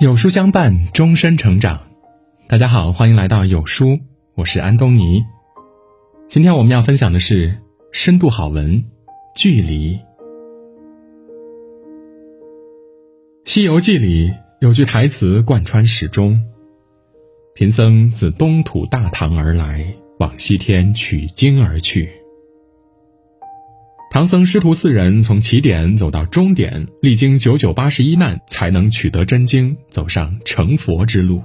有书相伴，终身成长。大家好，欢迎来到有书，我是安东尼。今天我们要分享的是深度好文《距离》。《西游记》里有句台词贯穿始终：“贫僧自东土大唐而来，往西天取经而去。”唐僧师徒四人从起点走到终点，历经九九八十一难，才能取得真经，走上成佛之路。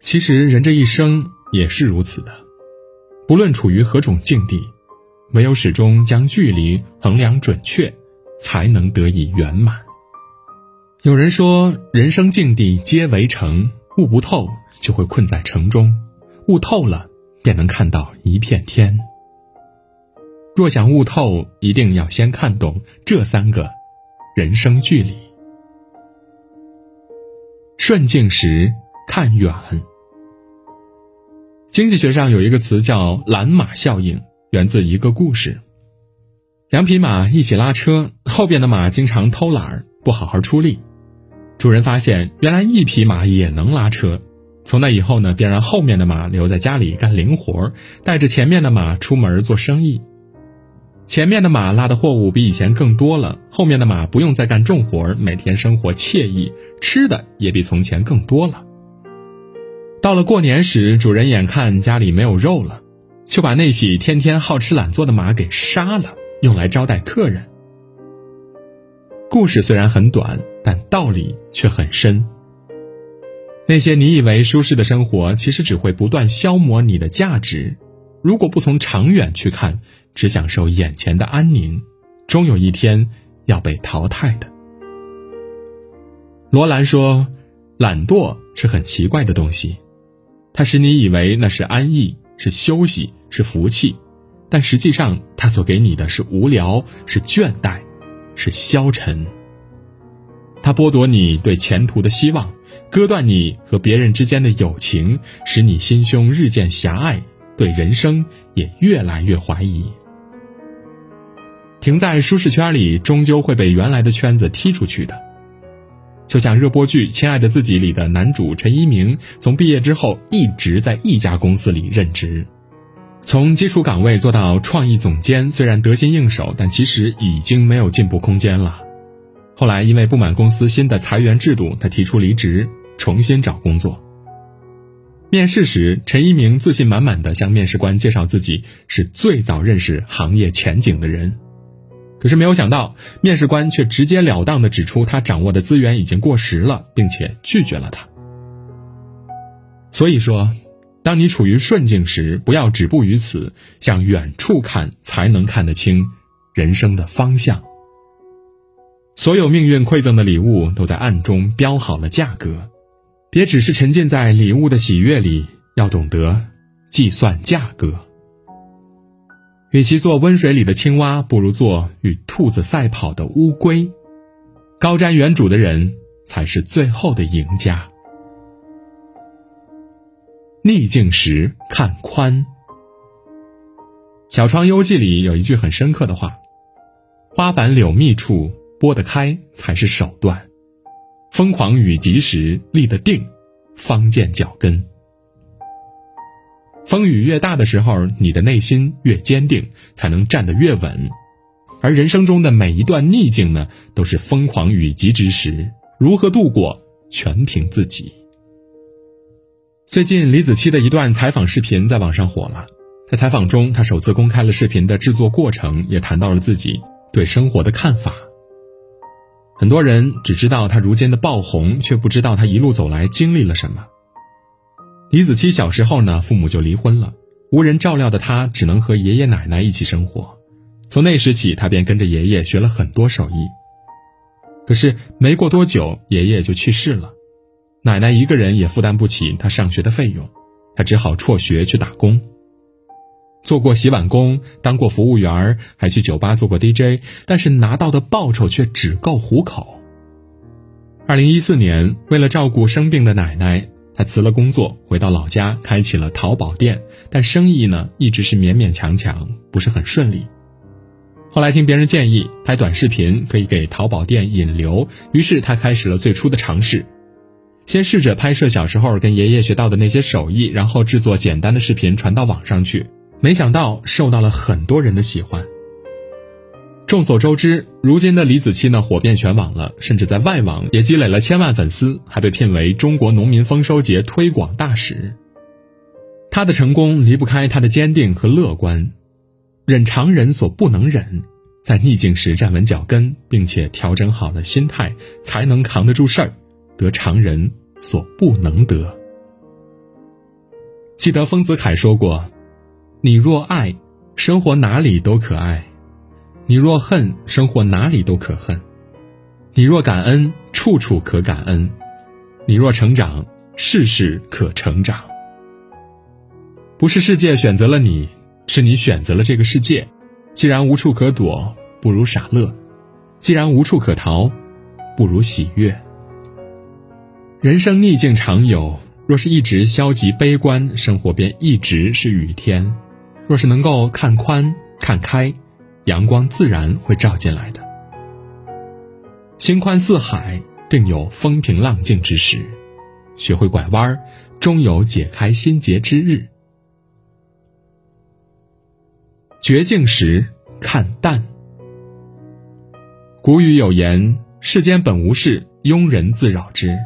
其实人这一生也是如此的，不论处于何种境地，唯有始终将距离衡量准确，才能得以圆满。有人说，人生境地皆为城，悟不透就会困在城中，悟透了便能看到一片天。若想悟透，一定要先看懂这三个人生距离。顺境时看远。经济学上有一个词叫“蓝马效应”，源自一个故事：两匹马一起拉车，后边的马经常偷懒儿，不好好出力。主人发现，原来一匹马也能拉车。从那以后呢，便让后面的马留在家里干零活，带着前面的马出门做生意。前面的马拉的货物比以前更多了，后面的马不用再干重活，每天生活惬意，吃的也比从前更多了。到了过年时，主人眼看家里没有肉了，就把那匹天天好吃懒做的马给杀了，用来招待客人。故事虽然很短，但道理却很深。那些你以为舒适的生活，其实只会不断消磨你的价值。如果不从长远去看，只享受眼前的安宁，终有一天要被淘汰的。罗兰说：“懒惰是很奇怪的东西，它使你以为那是安逸，是休息，是福气，但实际上它所给你的是无聊，是倦怠，是消沉。它剥夺你对前途的希望，割断你和别人之间的友情，使你心胸日渐狭隘。”对人生也越来越怀疑，停在舒适圈里，终究会被原来的圈子踢出去的。就像热播剧《亲爱的自己》里的男主陈一鸣，从毕业之后一直在一家公司里任职，从基础岗位做到创意总监，虽然得心应手，但其实已经没有进步空间了。后来因为不满公司新的裁员制度，他提出离职，重新找工作。面试时，陈一鸣自信满满的向面试官介绍自己是最早认识行业前景的人，可是没有想到，面试官却直截了当的指出他掌握的资源已经过时了，并且拒绝了他。所以说，当你处于顺境时，不要止步于此，向远处看，才能看得清人生的方向。所有命运馈赠的礼物，都在暗中标好了价格。别只是沉浸在礼物的喜悦里，要懂得计算价格。与其做温水里的青蛙，不如做与兔子赛跑的乌龟。高瞻远瞩的人才是最后的赢家。逆境时看宽。《小窗幽记》里有一句很深刻的话：“花繁柳密处，拨得开才是手段。”疯狂雨急时立得定，方见脚跟。风雨越大的时候，你的内心越坚定，才能站得越稳。而人生中的每一段逆境呢，都是疯狂雨急之时，如何度过，全凭自己。最近李子柒的一段采访视频在网上火了，在采访中，他首次公开了视频的制作过程，也谈到了自己对生活的看法。很多人只知道他如今的爆红，却不知道他一路走来经历了什么。李子柒小时候呢，父母就离婚了，无人照料的他只能和爷爷奶奶一起生活。从那时起，他便跟着爷爷学了很多手艺。可是没过多久，爷爷就去世了，奶奶一个人也负担不起他上学的费用，他只好辍学去打工。做过洗碗工，当过服务员，还去酒吧做过 DJ，但是拿到的报酬却只够糊口。二零一四年，为了照顾生病的奶奶，他辞了工作，回到老家开启了淘宝店，但生意呢一直是勉勉强强，不是很顺利。后来听别人建议拍短视频可以给淘宝店引流，于是他开始了最初的尝试。先试着拍摄小时候跟爷爷学到的那些手艺，然后制作简单的视频传到网上去。没想到受到了很多人的喜欢。众所周知，如今的李子柒呢火遍全网了，甚至在外网也积累了千万粉丝，还被聘为中国农民丰收节推广大使。他的成功离不开他的坚定和乐观，忍常人所不能忍，在逆境时站稳脚跟，并且调整好了心态，才能扛得住事儿，得常人所不能得。记得丰子恺说过：“你若爱，生活哪里都可爱。”你若恨，生活哪里都可恨；你若感恩，处处可感恩；你若成长，事事可成长。不是世界选择了你，是你选择了这个世界。既然无处可躲，不如傻乐；既然无处可逃，不如喜悦。人生逆境常有，若是一直消极悲观，生活便一直是雨天；若是能够看宽看开。阳光自然会照进来的。心宽似海，定有风平浪静之时；学会拐弯，终有解开心结之日。绝境时看淡。古语有言：“世间本无事，庸人自扰之。”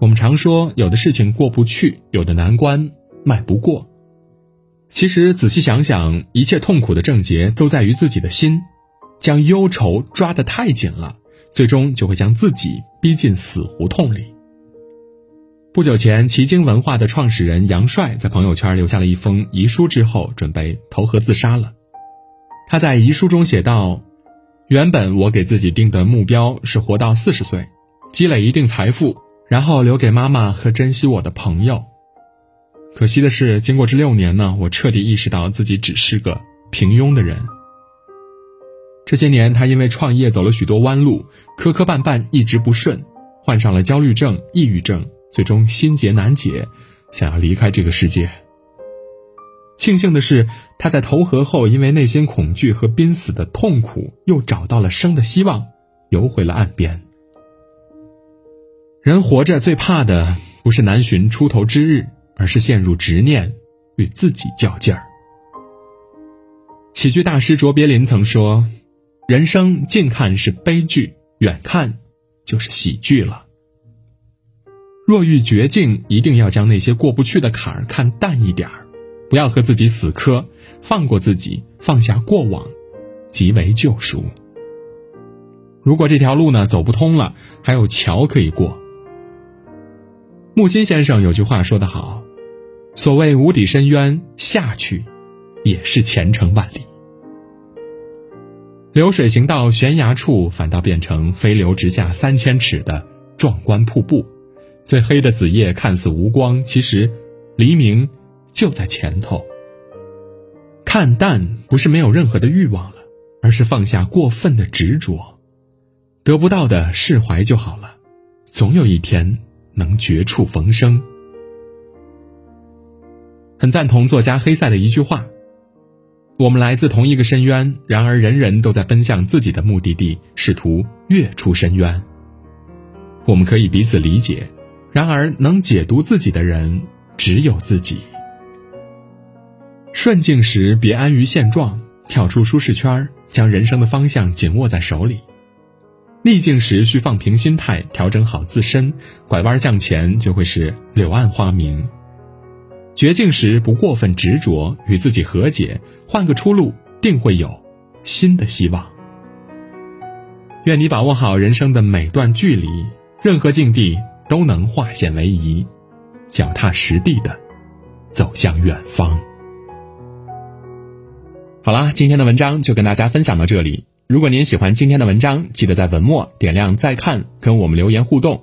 我们常说，有的事情过不去，有的难关迈不过。其实仔细想想，一切痛苦的症结都在于自己的心，将忧愁抓得太紧了，最终就会将自己逼进死胡同里。不久前，奇经文化的创始人杨帅在朋友圈留下了一封遗书，之后准备投河自杀了。他在遗书中写道：“原本我给自己定的目标是活到四十岁，积累一定财富，然后留给妈妈和珍惜我的朋友。”可惜的是，经过这六年呢，我彻底意识到自己只是个平庸的人。这些年，他因为创业走了许多弯路，磕磕绊绊，一直不顺，患上了焦虑症、抑郁症，最终心结难解，想要离开这个世界。庆幸的是，他在投河后，因为内心恐惧和濒死的痛苦，又找到了生的希望，游回了岸边。人活着最怕的，不是难寻出头之日。而是陷入执念，与自己较劲儿。喜剧大师卓别林曾说：“人生近看是悲剧，远看就是喜剧了。若遇绝境，一定要将那些过不去的坎儿看淡一点儿，不要和自己死磕，放过自己，放下过往，即为救赎。如果这条路呢走不通了，还有桥可以过。”木心先生有句话说得好。所谓无底深渊，下去也是前程万里。流水行到悬崖处，反倒变成飞流直下三千尺的壮观瀑布。最黑的子夜看似无光，其实黎明就在前头。看淡不是没有任何的欲望了，而是放下过分的执着，得不到的释怀就好了。总有一天能绝处逢生。很赞同作家黑塞的一句话：“我们来自同一个深渊，然而人人都在奔向自己的目的地，试图跃出深渊。我们可以彼此理解，然而能解读自己的人只有自己。顺境时别安于现状，跳出舒适圈，将人生的方向紧握在手里；逆境时需放平心态，调整好自身，拐弯向前就会是柳暗花明。”绝境时不过分执着，与自己和解，换个出路，定会有新的希望。愿你把握好人生的每段距离，任何境地都能化险为夷，脚踏实地的走向远方。好啦，今天的文章就跟大家分享到这里。如果您喜欢今天的文章，记得在文末点亮再看，跟我们留言互动。